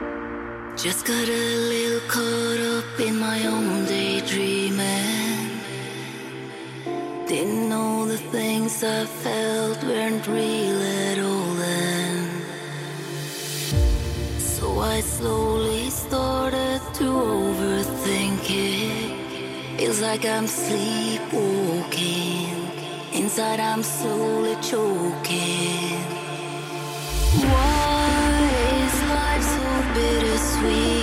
Just got a little caught up in my own daydreaming. Didn't know the things I felt weren't real at all then. So I slowly started to overthink it. Feels like I'm sleepwalking. Inside I'm slowly choking. Bittersweet?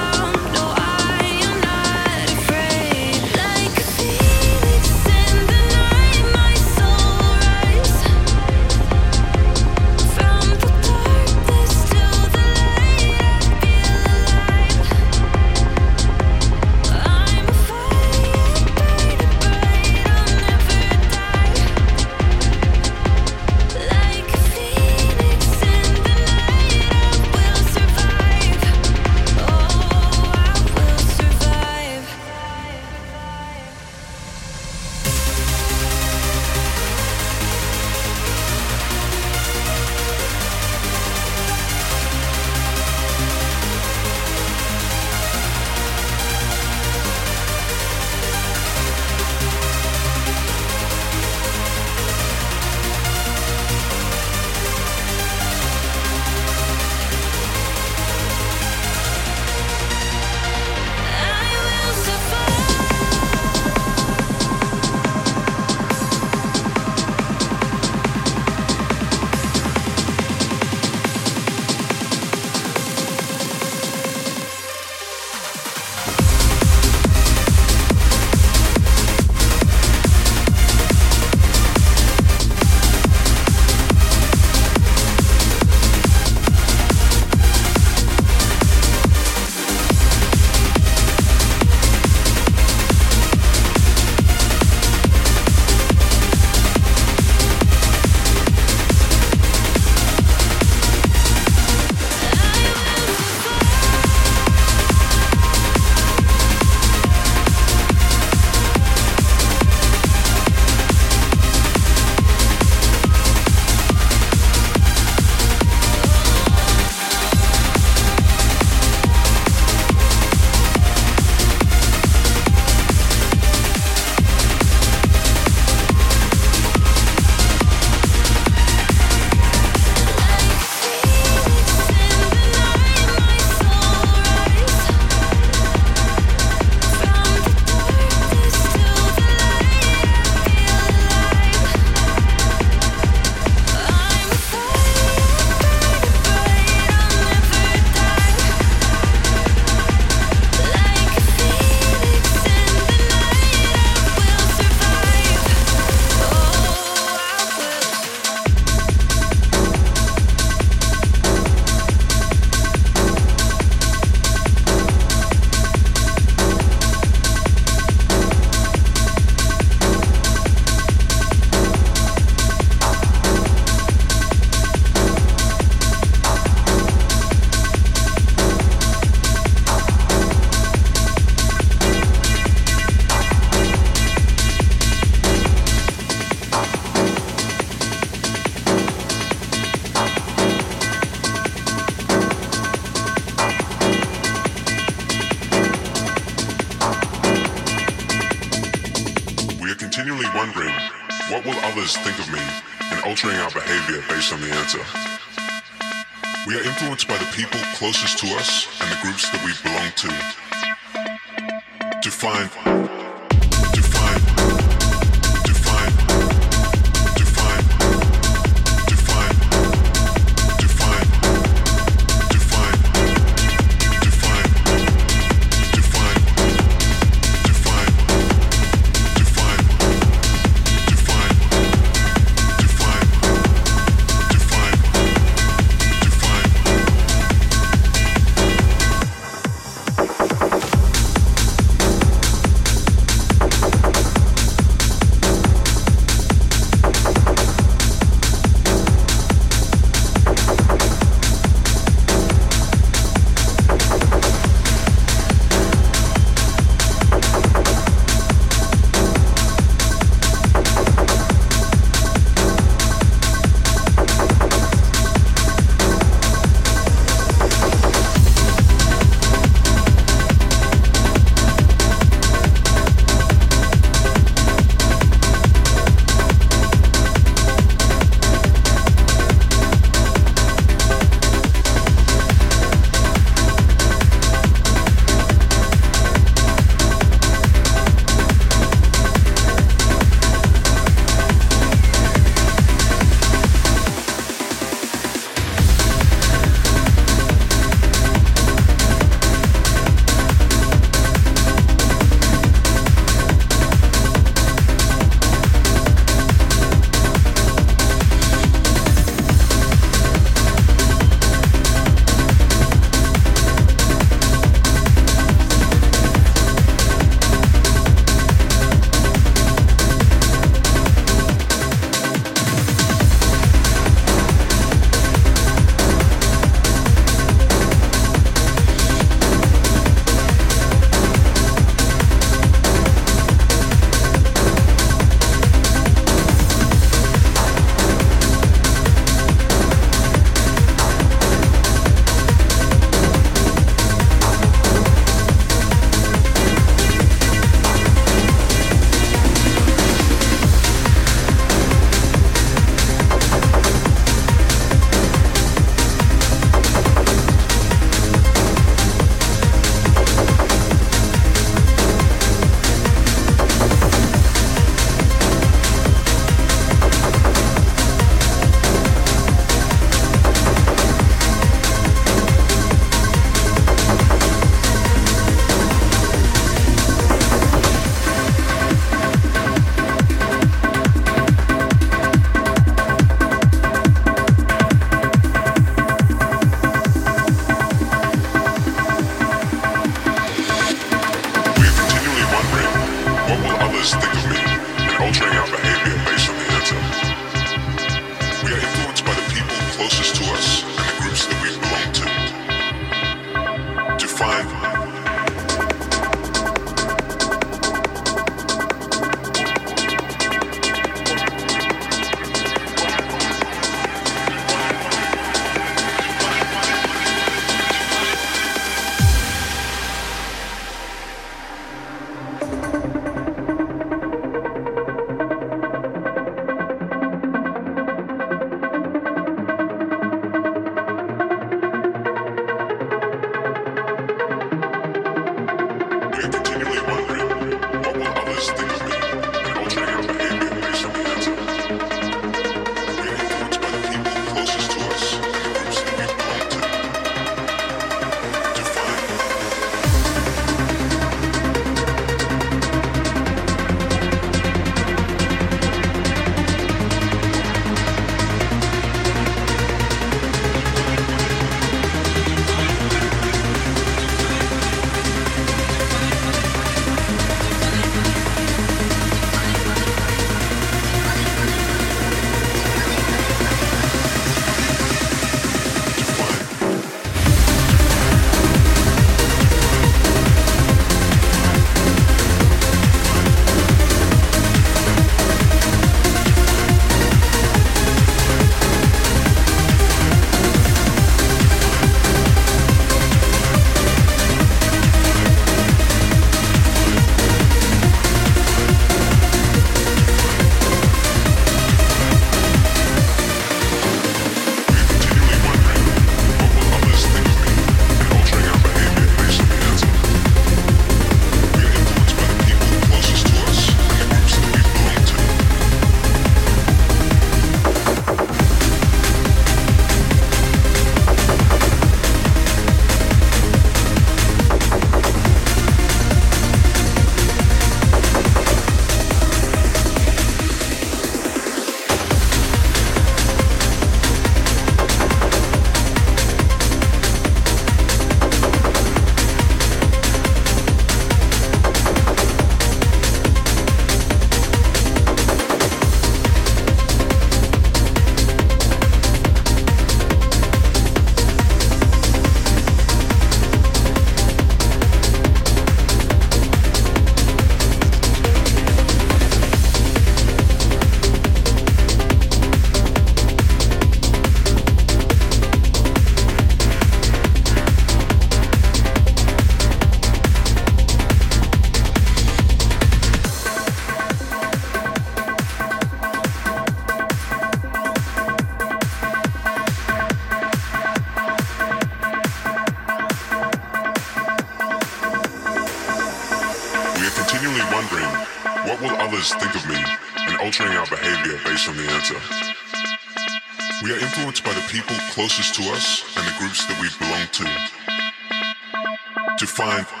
Find